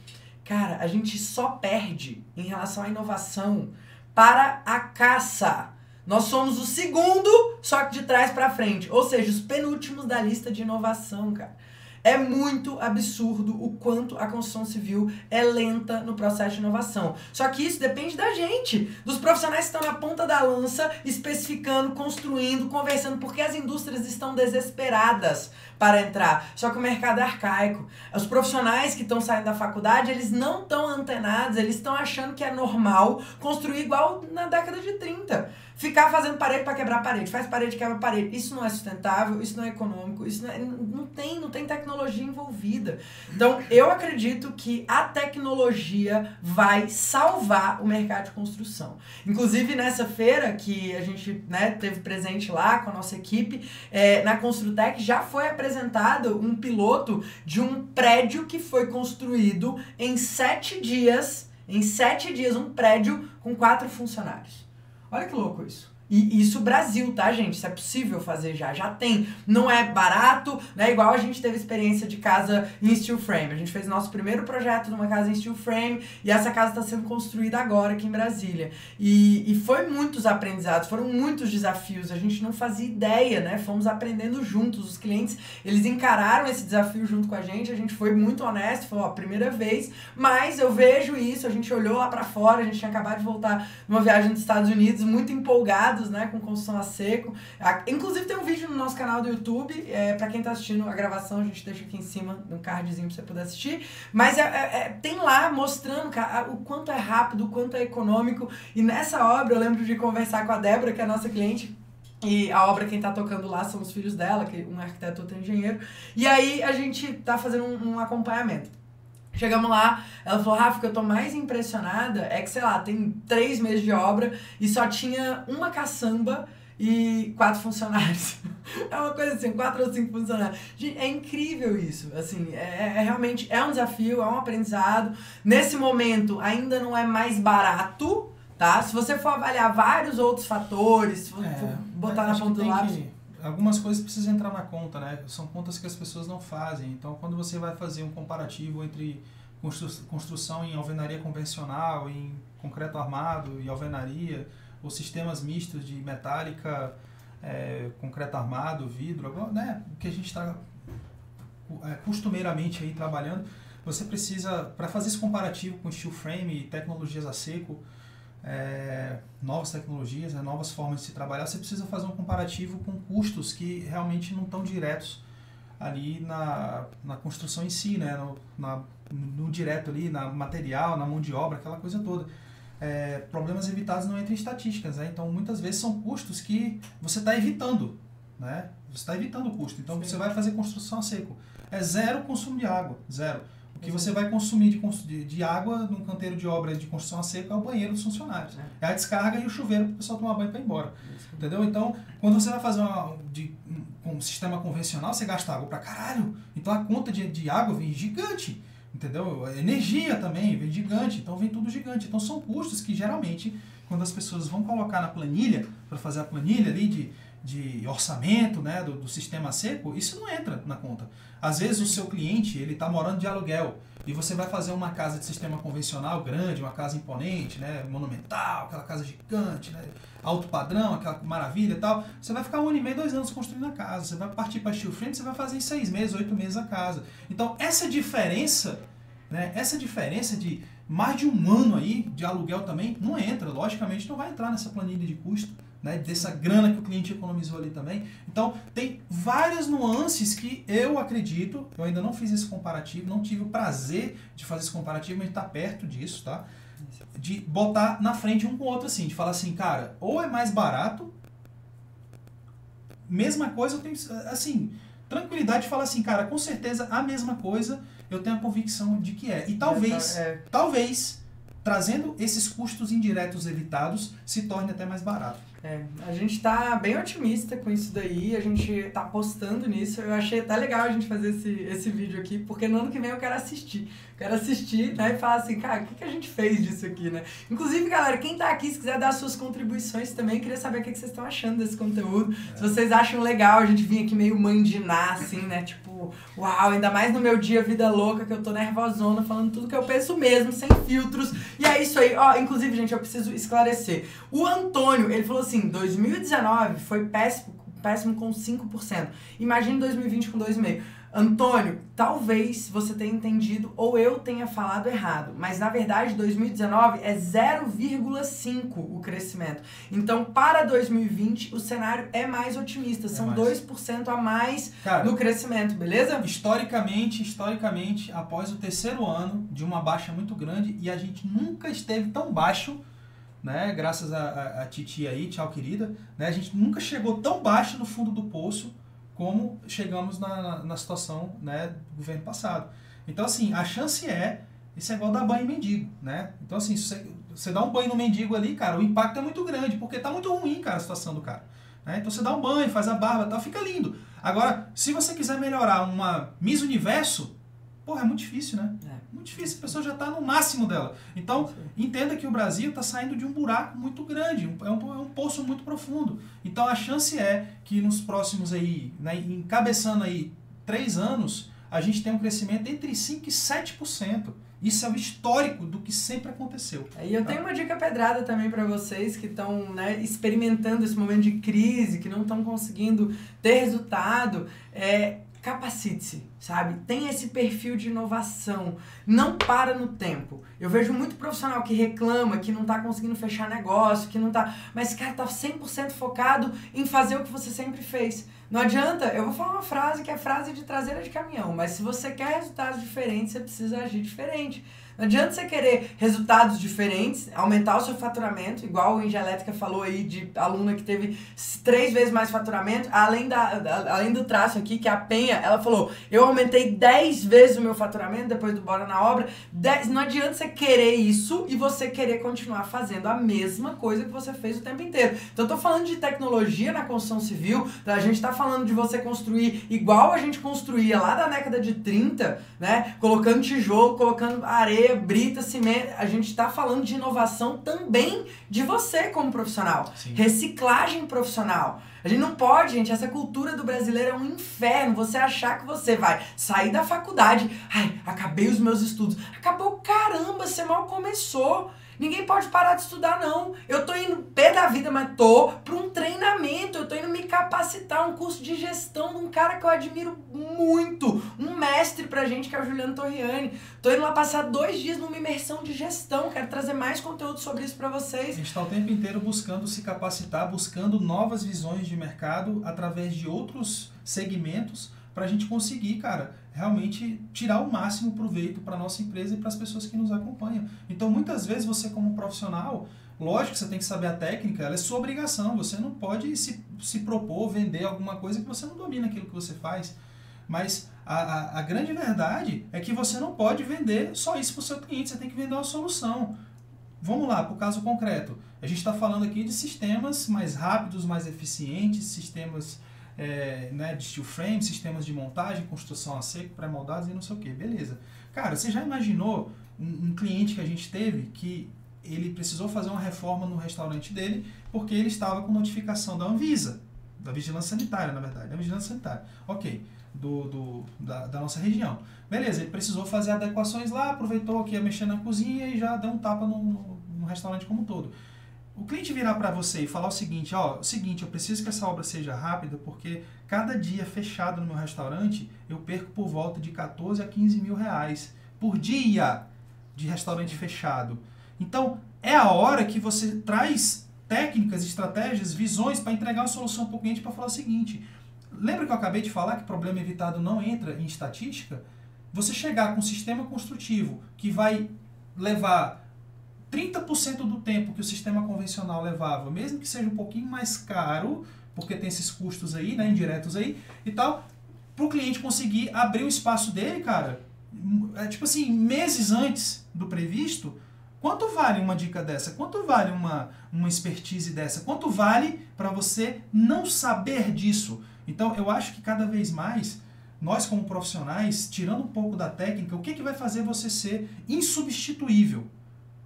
Cara, a gente só perde em relação à inovação para a caça. Nós somos o segundo, só que de trás para frente. Ou seja, os penúltimos da lista de inovação, cara. É muito absurdo o quanto a construção civil é lenta no processo de inovação. Só que isso depende da gente, dos profissionais que estão na ponta da lança, especificando, construindo, conversando, porque as indústrias estão desesperadas para entrar. Só que o mercado é arcaico. Os profissionais que estão saindo da faculdade, eles não estão antenados, eles estão achando que é normal construir igual na década de 30 ficar fazendo parede para quebrar parede, faz parede, quebra parede. Isso não é sustentável, isso não é econômico, isso não, é, não tem, não tem tecnologia envolvida. Então, eu acredito que a tecnologia vai salvar o mercado de construção. Inclusive, nessa feira que a gente né, teve presente lá com a nossa equipe, é, na Construtec já foi apresentado um piloto de um prédio que foi construído em sete dias, em sete dias, um prédio com quatro funcionários. Olha que louco isso. E isso Brasil, tá, gente? Isso é possível fazer já. Já tem. Não é barato, né? Igual a gente teve experiência de casa em steel frame. A gente fez nosso primeiro projeto numa casa em steel frame e essa casa está sendo construída agora aqui em Brasília. E, e foi muitos aprendizados, foram muitos desafios. A gente não fazia ideia, né? Fomos aprendendo juntos. Os clientes, eles encararam esse desafio junto com a gente. A gente foi muito honesto, falou, ó, primeira vez, mas eu vejo isso. A gente olhou lá para fora, a gente tinha acabado de voltar numa viagem dos Estados Unidos, muito empolgado né, com construção a seco. Inclusive tem um vídeo no nosso canal do YouTube, é, para quem está assistindo a gravação, a gente deixa aqui em cima no cardzinho para você poder assistir. Mas é, é, é, tem lá mostrando cara, o quanto é rápido, o quanto é econômico. E nessa obra eu lembro de conversar com a Débora, que é a nossa cliente, e a obra, quem tá tocando lá são os filhos dela, que um arquiteto outro engenheiro. E aí a gente tá fazendo um, um acompanhamento. Chegamos lá, ela falou, Rafa, que eu tô mais impressionada é que, sei lá, tem três meses de obra e só tinha uma caçamba e quatro funcionários. é uma coisa assim, quatro ou cinco funcionários. Gente, é incrível isso. Assim, é, é, realmente é um desafio, é um aprendizado. Nesse momento ainda não é mais barato, tá? Se você for avaliar vários outros fatores, se for, é, botar na ponta do lápis. Que, algumas coisas precisam entrar na conta, né? São contas que as pessoas não fazem. Então, quando você vai fazer um comparativo entre constru construção em alvenaria convencional, em concreto armado e alvenaria, ou sistemas mistos de metálica, é, concreto armado, vidro, né? O que a gente está é, costumeiramente aí trabalhando, você precisa, para fazer esse comparativo com steel frame e tecnologias a seco, é, novas tecnologias, né, novas formas de se trabalhar, você precisa fazer um comparativo com custos que realmente não estão diretos ali na, na construção em si, né, no, na, no direto ali, na material, na mão de obra, aquela coisa toda. É, problemas evitados não entram em estatísticas, né? então muitas vezes são custos que você está evitando, né? Você está evitando o custo. Então Sim. você vai fazer construção a seco. É zero consumo de água, zero que você vai consumir de, de, de, água num canteiro de obra de construção a seco é o banheiro dos funcionários. É, é a descarga e o chuveiro para o pessoal tomar banho para ir embora. Entendeu? Então, quando você vai fazer uma, de, um, um sistema convencional, você gasta água para caralho. Então a conta de, de água vem gigante. Entendeu? Energia também vem gigante. Então vem tudo gigante. Então são custos que geralmente, quando as pessoas vão colocar na planilha, para fazer a planilha ali de, de orçamento né, do, do sistema seco, isso não entra na conta. Às vezes o seu cliente ele está morando de aluguel e você vai fazer uma casa de sistema convencional grande, uma casa imponente, né, monumental, aquela casa gigante, né, alto padrão, aquela maravilha e tal. Você vai ficar um ano e meio, dois anos construindo a casa. Você vai partir para steel frame, você vai fazer em seis meses, oito meses a casa. Então essa diferença, né, essa diferença de mais de um ano aí de aluguel também não entra, logicamente não vai entrar nessa planilha de custo né, dessa grana que o cliente economizou ali também. Então, tem várias nuances que eu acredito, eu ainda não fiz esse comparativo, não tive o prazer de fazer esse comparativo, mas está perto disso, tá? De botar na frente um com o outro assim, de falar assim, cara, ou é mais barato, mesma coisa, eu tenho, assim, tranquilidade de falar assim, cara, com certeza a mesma coisa, eu tenho a convicção de que é. E talvez, é. talvez, trazendo esses custos indiretos evitados, se torne até mais barato. É, a gente tá bem otimista com isso daí, a gente tá apostando nisso. Eu achei até legal a gente fazer esse, esse vídeo aqui, porque no ano que vem eu quero assistir. Quero assistir, né, e falar assim, cara, o que, que a gente fez disso aqui, né? Inclusive, galera, quem tá aqui, se quiser dar suas contribuições também, queria saber o que, que vocês estão achando desse conteúdo. É. Se vocês acham legal a gente vir aqui meio mandinar, assim, né, tipo, uau, ainda mais no meu dia vida louca, que eu tô nervosona, falando tudo que eu penso mesmo, sem filtros. E é isso aí, ó, inclusive, gente, eu preciso esclarecer. O Antônio, ele falou assim, assim, 2019 foi péssimo, péssimo com 5%. Imagine 2020 com 2,5%. Antônio, talvez você tenha entendido ou eu tenha falado errado, mas na verdade 2019 é 0,5 o crescimento. Então, para 2020, o cenário é mais otimista, é são mais. 2% a mais Cara, no crescimento, beleza? Historicamente, historicamente, após o terceiro ano de uma baixa muito grande e a gente nunca esteve tão baixo né? Graças a, a, a Titi aí, tchau querida, né? A gente nunca chegou tão baixo no fundo do poço como chegamos na, na, situação, né, do governo passado. Então, assim, a chance é, isso é igual dar banho em mendigo, né? Então, assim, você, você dá um banho no mendigo ali, cara, o impacto é muito grande, porque tá muito ruim, cara, a situação do cara. Né? Então, você dá um banho, faz a barba tal, fica lindo. Agora, se você quiser melhorar uma Miss Universo, porra, é muito difícil, né? É muito difícil, a pessoa já está no máximo dela. Então, entenda que o Brasil está saindo de um buraco muito grande, é um, é um poço muito profundo. Então, a chance é que nos próximos aí, né, encabeçando aí três anos, a gente tenha um crescimento entre 5% e 7%. Isso é o histórico do que sempre aconteceu. E eu tenho uma dica pedrada também para vocês que estão né, experimentando esse momento de crise, que não estão conseguindo ter resultado. É, capacite-se, sabe? Tem esse perfil de inovação. Não para no tempo. Eu vejo muito profissional que reclama, que não tá conseguindo fechar negócio, que não tá. Mas, cara, tá 100% focado em fazer o que você sempre fez. Não adianta, eu vou falar uma frase que é frase de traseira de caminhão, mas se você quer resultados diferentes, você precisa agir diferente. Não adianta você querer resultados diferentes, aumentar o seu faturamento, igual o Engie Elétrica falou aí de aluna que teve três vezes mais faturamento, além, da, além do traço aqui, que a Penha, ela falou, eu aumentei dez vezes o meu faturamento depois do Bora na Obra. Dez, não adianta você querer isso e você querer continuar fazendo a mesma coisa que você fez o tempo inteiro. Então eu tô falando de tecnologia na construção civil, a gente tá falando de você construir igual a gente construía lá da década de 30, né? Colocando tijolo, colocando areia, brita, cimento. A gente está falando de inovação também de você como profissional. Sim. Reciclagem profissional. A gente não pode, gente, essa cultura do brasileiro é um inferno. Você achar que você vai sair da faculdade, ai, acabei os meus estudos. Acabou caramba, você mal começou. Ninguém pode parar de estudar, não. Eu tô indo pé da vida, mas tô para um treinamento. Eu tô indo me capacitar, um curso de gestão de um cara que eu admiro muito. Um mestre pra gente, que é o Juliano Torriani. Tô indo lá passar dois dias numa imersão de gestão. Quero trazer mais conteúdo sobre isso para vocês. A gente tá o tempo inteiro buscando se capacitar, buscando novas visões de mercado através de outros segmentos para a gente conseguir, cara, realmente tirar o máximo proveito para nossa empresa e para as pessoas que nos acompanham. Então, muitas vezes você como profissional, lógico que você tem que saber a técnica, ela é sua obrigação, você não pode se, se propor vender alguma coisa que você não domina aquilo que você faz. Mas a, a, a grande verdade é que você não pode vender só isso para o seu cliente, você tem que vender uma solução. Vamos lá, para o caso concreto. A gente está falando aqui de sistemas mais rápidos, mais eficientes, sistemas é, né, de steel frame, sistemas de montagem, construção a seco, pré-moldados e não sei o que. Beleza. Cara, você já imaginou um, um, cliente que a gente teve que ele precisou fazer uma reforma no restaurante dele porque ele estava com notificação da Anvisa, da Vigilância Sanitária, na verdade, da Vigilância Sanitária. Ok. Do, do, da, da nossa região. Beleza, ele precisou fazer adequações lá, aproveitou que ia mexer na cozinha e já deu um tapa no, no, no restaurante como um todo o cliente virar para você e falar o seguinte, ó, o seguinte, eu preciso que essa obra seja rápida porque cada dia fechado no meu restaurante eu perco por volta de 14 a 15 mil reais por dia de restaurante fechado. Então é a hora que você traz técnicas, estratégias, visões para entregar uma solução para o cliente para falar o seguinte. Lembra que eu acabei de falar que problema evitado não entra em estatística? Você chegar com um sistema construtivo que vai levar 30% do tempo que o sistema convencional levava, mesmo que seja um pouquinho mais caro, porque tem esses custos aí, né, indiretos aí e tal, para o cliente conseguir abrir o espaço dele, cara, é, tipo assim, meses antes do previsto, quanto vale uma dica dessa? Quanto vale uma, uma expertise dessa? Quanto vale para você não saber disso? Então, eu acho que cada vez mais, nós como profissionais, tirando um pouco da técnica, o que, que vai fazer você ser insubstituível?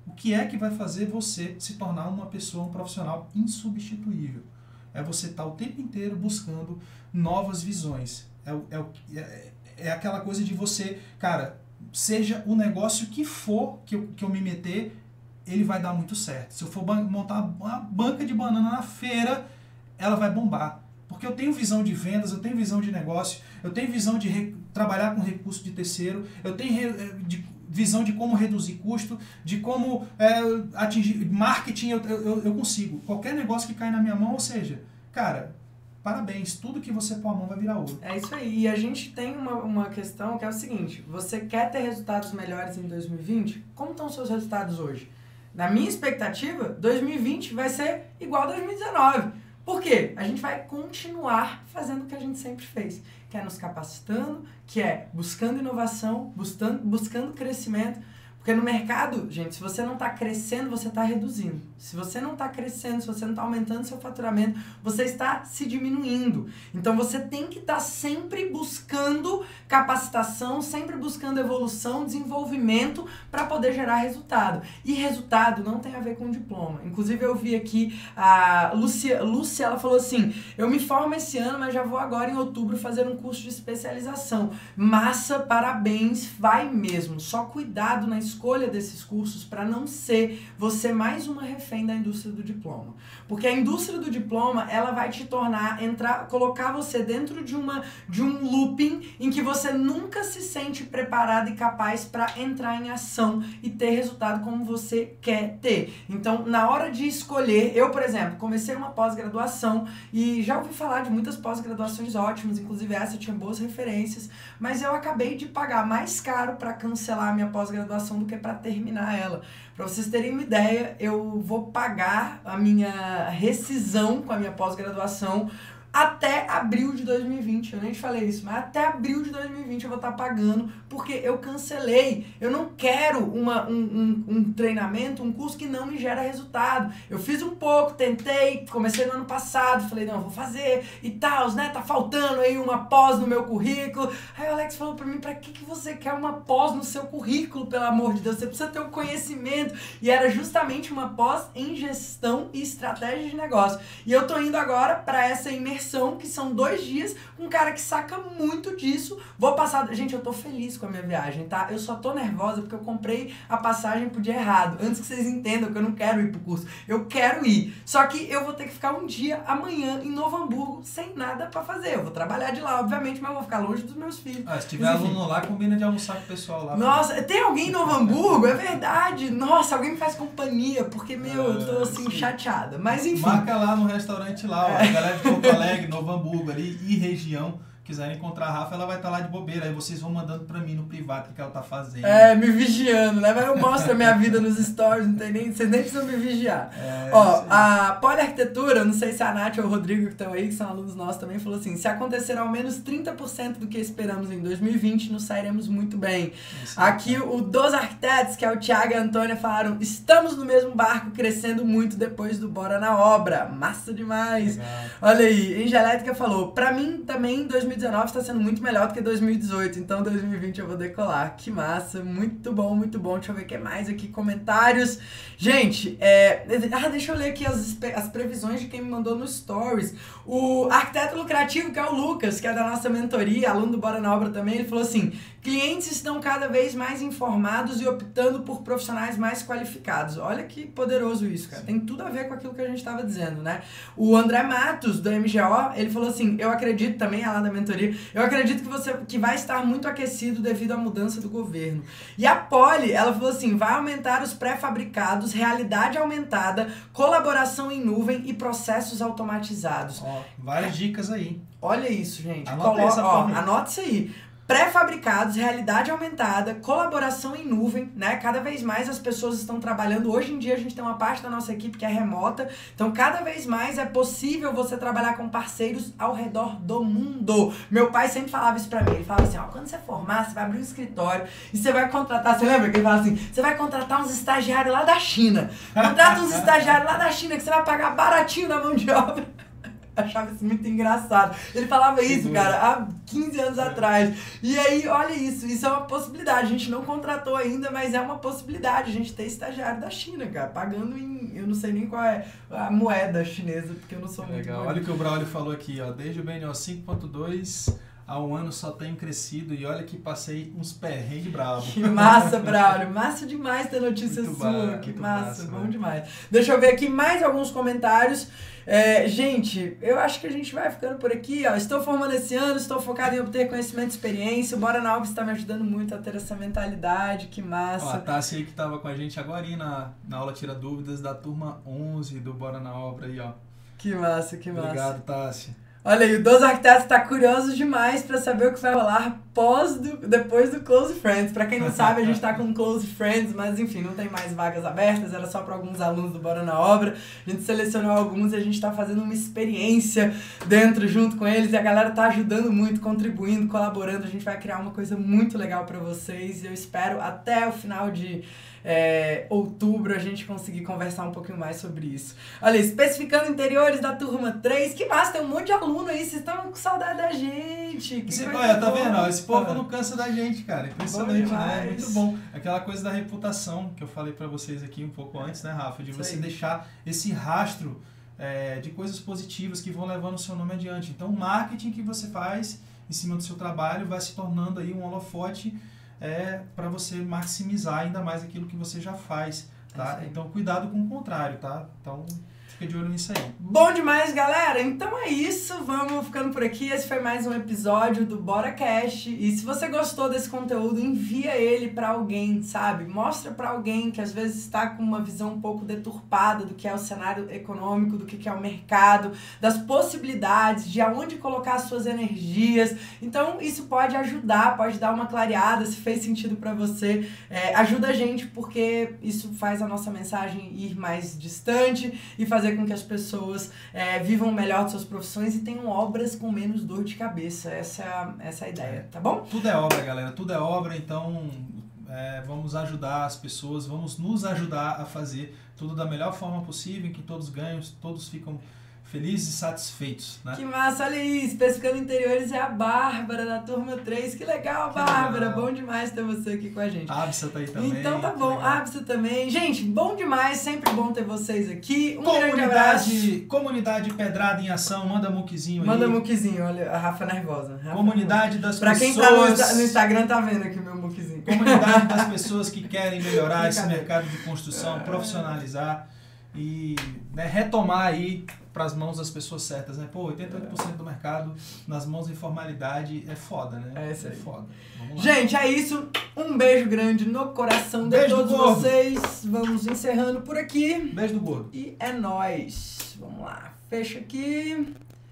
O que é que vai fazer você se tornar uma pessoa, um profissional insubstituível? É você estar tá o tempo inteiro buscando novas visões. É, é, é, é aquela coisa de você, cara, seja o negócio que for que eu, que eu me meter, ele vai dar muito certo. Se eu for montar uma banca de banana na feira, ela vai bombar. Porque eu tenho visão de vendas, eu tenho visão de negócio, eu tenho visão de trabalhar com recurso de terceiro, eu tenho eh, de visão de como reduzir custo, de como é, atingir marketing, eu, eu, eu consigo. Qualquer negócio que cai na minha mão, ou seja, cara, parabéns, tudo que você pôr a mão vai virar ouro. É isso aí. E a gente tem uma, uma questão que é o seguinte: você quer ter resultados melhores em 2020? Como estão os seus resultados hoje? Na minha expectativa, 2020 vai ser igual a 2019. Por quê? A gente vai continuar fazendo o que a gente sempre fez, que é nos capacitando, que é buscando inovação, buscando, buscando crescimento, porque no mercado, gente, se você não está crescendo, você está reduzindo. Se você não está crescendo, se você não está aumentando seu faturamento, você está se diminuindo. Então você tem que estar tá sempre buscando capacitação, sempre buscando evolução, desenvolvimento para poder gerar resultado. E resultado não tem a ver com diploma. Inclusive eu vi aqui a Lúcia, Lúcia ela falou assim: "Eu me formo esse ano, mas já vou agora em outubro fazer um curso de especialização. Massa, parabéns, vai mesmo. Só cuidado na escolha desses cursos para não ser você mais uma refém da indústria do diploma. Porque a indústria do diploma, ela vai te tornar entrar, colocar você dentro de uma de um looping em que você nunca se sente preparado e capaz para entrar em ação e ter resultado como você quer ter. Então, na hora de escolher, eu, por exemplo, comecei uma pós-graduação e já ouvi falar de muitas pós-graduações ótimas, inclusive essa tinha boas referências, mas eu acabei de pagar mais caro para cancelar a minha pós-graduação do que para terminar ela. Para vocês terem uma ideia, eu vou pagar a minha rescisão com a minha pós-graduação até abril de 2020. Eu nem te falei isso, mas até abril de 2020 eu vou estar pagando porque eu cancelei. Eu não quero uma, um, um, um, treinamento, um curso que não me gera resultado. Eu fiz um pouco, tentei, comecei no ano passado, falei, não, vou fazer e tal, né? Tá faltando aí uma pós no meu currículo. Aí o Alex falou pra mim, pra que, que você quer uma pós no seu currículo, pelo amor de Deus? Você precisa ter o um conhecimento. E era justamente uma pós em gestão e estratégia de negócio. E eu tô indo agora para essa imersão imersão, que são dois dias, um cara que saca muito disso. Vou passar. Gente, eu tô feliz com a minha viagem, tá? Eu só tô nervosa porque eu comprei a passagem pro dia errado. Antes que vocês entendam que eu não quero ir pro curso. Eu quero ir. Só que eu vou ter que ficar um dia amanhã em Novo Hamburgo sem nada para fazer. Eu vou trabalhar de lá, obviamente, mas eu vou ficar longe dos meus filhos. Ah, se tiver aluno lá, combina de almoçar com o pessoal lá. Nossa, tem alguém em Novo Hamburgo? É verdade. Nossa, alguém me faz companhia, porque, meu, eu tô assim, chateada. Mas enfim. Marca lá no restaurante lá, ó. A galera de Porto Alegre Novo Hamburgo ali e região quiserem encontrar a Rafa, ela vai estar tá lá de bobeira. Aí vocês vão mandando pra mim no privado o que ela tá fazendo. É, me vigiando, né? Mas eu mostro a minha vida nos stories, não tem nem, vocês nem precisam me vigiar. É, Ó, sim. a poliarquitetura, não sei se a Nath ou o Rodrigo que estão aí, que são alunos nossos também, falou assim: se acontecer ao menos 30% do que esperamos em 2020, nos sairemos muito bem. Isso, Aqui é. o Dos Arquitetos, que é o Thiago e a Antônia, falaram: estamos no mesmo barco, crescendo muito depois do Bora na Obra. Massa demais. Legal. Olha aí, Engelétrica falou: pra mim também 2020 2019 está sendo muito melhor do que 2018, então 2020 eu vou decolar. Que massa, muito bom, muito bom. Deixa eu ver o que mais aqui, comentários. Gente, é... ah, deixa eu ler aqui as, as previsões de quem me mandou no Stories. O arquiteto lucrativo, que é o Lucas, que é da nossa mentoria, aluno do Bora na Obra também, ele falou assim: clientes estão cada vez mais informados e optando por profissionais mais qualificados. Olha que poderoso isso, cara. Tem tudo a ver com aquilo que a gente estava dizendo, né? O André Matos, do MGO, ele falou assim: eu acredito também, é lá da mentoria. Eu acredito que você que vai estar muito aquecido devido à mudança do governo. E a Poli, ela falou assim: vai aumentar os pré-fabricados, realidade aumentada, colaboração em nuvem e processos automatizados. Ó, várias dicas aí. Olha isso, gente. Anota, Colo ó, anota isso aí pré-fabricados, realidade aumentada, colaboração em nuvem, né? Cada vez mais as pessoas estão trabalhando. Hoje em dia a gente tem uma parte da nossa equipe que é remota, então cada vez mais é possível você trabalhar com parceiros ao redor do mundo. Meu pai sempre falava isso pra mim. Ele falava assim: ó, quando você formar, você vai abrir um escritório e você vai contratar. Você lembra que ele falava assim: você vai contratar uns estagiários lá da China. Contrata uns estagiários lá da China que você vai pagar baratinho na mão de obra achava isso muito engraçado. Ele falava isso, cara, há 15 anos é. atrás. E aí, olha isso, isso é uma possibilidade. A gente não contratou ainda, mas é uma possibilidade. A gente ter estagiário da China, cara, pagando em. Eu não sei nem qual é a moeda chinesa, porque eu não sou é muito. Legal. Olha o que o Braulio falou aqui, ó. Desde o BNO 5.2 há um ano só tenho crescido e olha que passei uns perrengues bravos. Que massa, Braulio. Massa demais ter notícia muito sua. Bar, que massa, massa, bom né? demais. Deixa eu ver aqui mais alguns comentários. É, gente, eu acho que a gente vai ficando por aqui. Ó. Estou formando esse ano, estou focado em obter conhecimento e experiência. O Bora na Obra está me ajudando muito a ter essa mentalidade. Que massa. Ó, a Tassi aí que estava com a gente agora na, na aula Tira Dúvidas da turma 11 do Bora na Obra aí, ó. Que massa, que massa. Obrigado, Tassi. Olha aí, o Dos Arquitetos está curioso demais para saber o que vai rolar pós do, depois do Close Friends. Para quem não sabe, a gente está com Close Friends, mas enfim, não tem mais vagas abertas, era só para alguns alunos do Bora na Obra. A gente selecionou alguns e a gente está fazendo uma experiência dentro junto com eles e a galera tá ajudando muito, contribuindo, colaborando. A gente vai criar uma coisa muito legal para vocês e eu espero até o final de é, outubro a gente conseguir conversar um pouquinho mais sobre isso. Olha, especificando interiores da turma 3, que massa, tem um monte de aluno aí, vocês estão com saudade da gente. Que Você, olha, tá vendo? Povo não cansa da gente, cara. Impressionante, né? É muito bom. Aquela coisa da reputação que eu falei para vocês aqui um pouco antes, né, Rafa? De você deixar esse rastro é, de coisas positivas que vão levando o seu nome adiante. Então, o marketing que você faz em cima do seu trabalho vai se tornando aí um holofote é para você maximizar ainda mais aquilo que você já faz, tá? É então cuidado com o contrário, tá? Então Fica de olho nisso aí. Bom demais, galera! Então é isso, vamos ficando por aqui. Esse foi mais um episódio do Bora Cash. E se você gostou desse conteúdo, envia ele para alguém, sabe? Mostra para alguém que às vezes está com uma visão um pouco deturpada do que é o cenário econômico, do que é o mercado, das possibilidades, de aonde colocar as suas energias. Então isso pode ajudar, pode dar uma clareada se fez sentido para você. É, ajuda a gente porque isso faz a nossa mensagem ir mais distante e fazer fazer com que as pessoas é, vivam melhor de suas profissões e tenham obras com menos dor de cabeça. Essa é a, essa é a ideia, tá bom? Tudo é obra, galera. Tudo é obra, então é, vamos ajudar as pessoas, vamos nos ajudar a fazer tudo da melhor forma possível, em que todos ganham, todos ficam felizes e satisfeitos, né? Que massa, olha aí, especificando interiores é a Bárbara da turma 3. Que legal, Bárbara. Bom demais ter você aqui com a gente. A Absa tá aí também. Então tá bom, Absa também. Gente, bom demais, sempre bom ter vocês aqui. Um comunidade, comunidade Pedrada em Ação, manda muquizinho aí. Manda muquizinho, olha, a Rafa nervosa. Rafa comunidade das pra pessoas... Pra quem tá no, no, Instagram tá vendo aqui o meu muquizinho. Comunidade das pessoas que querem melhorar esse mercado de construção, profissionalizar e né, retomar aí para as mãos das pessoas certas, né? Pô, 88% do mercado nas mãos da informalidade é foda, né? É isso. É foda. Gente, é isso. Um beijo grande no coração de todos vocês. Vamos encerrando por aqui. Beijo do gordo. E é nóis. Vamos lá. Fecha aqui.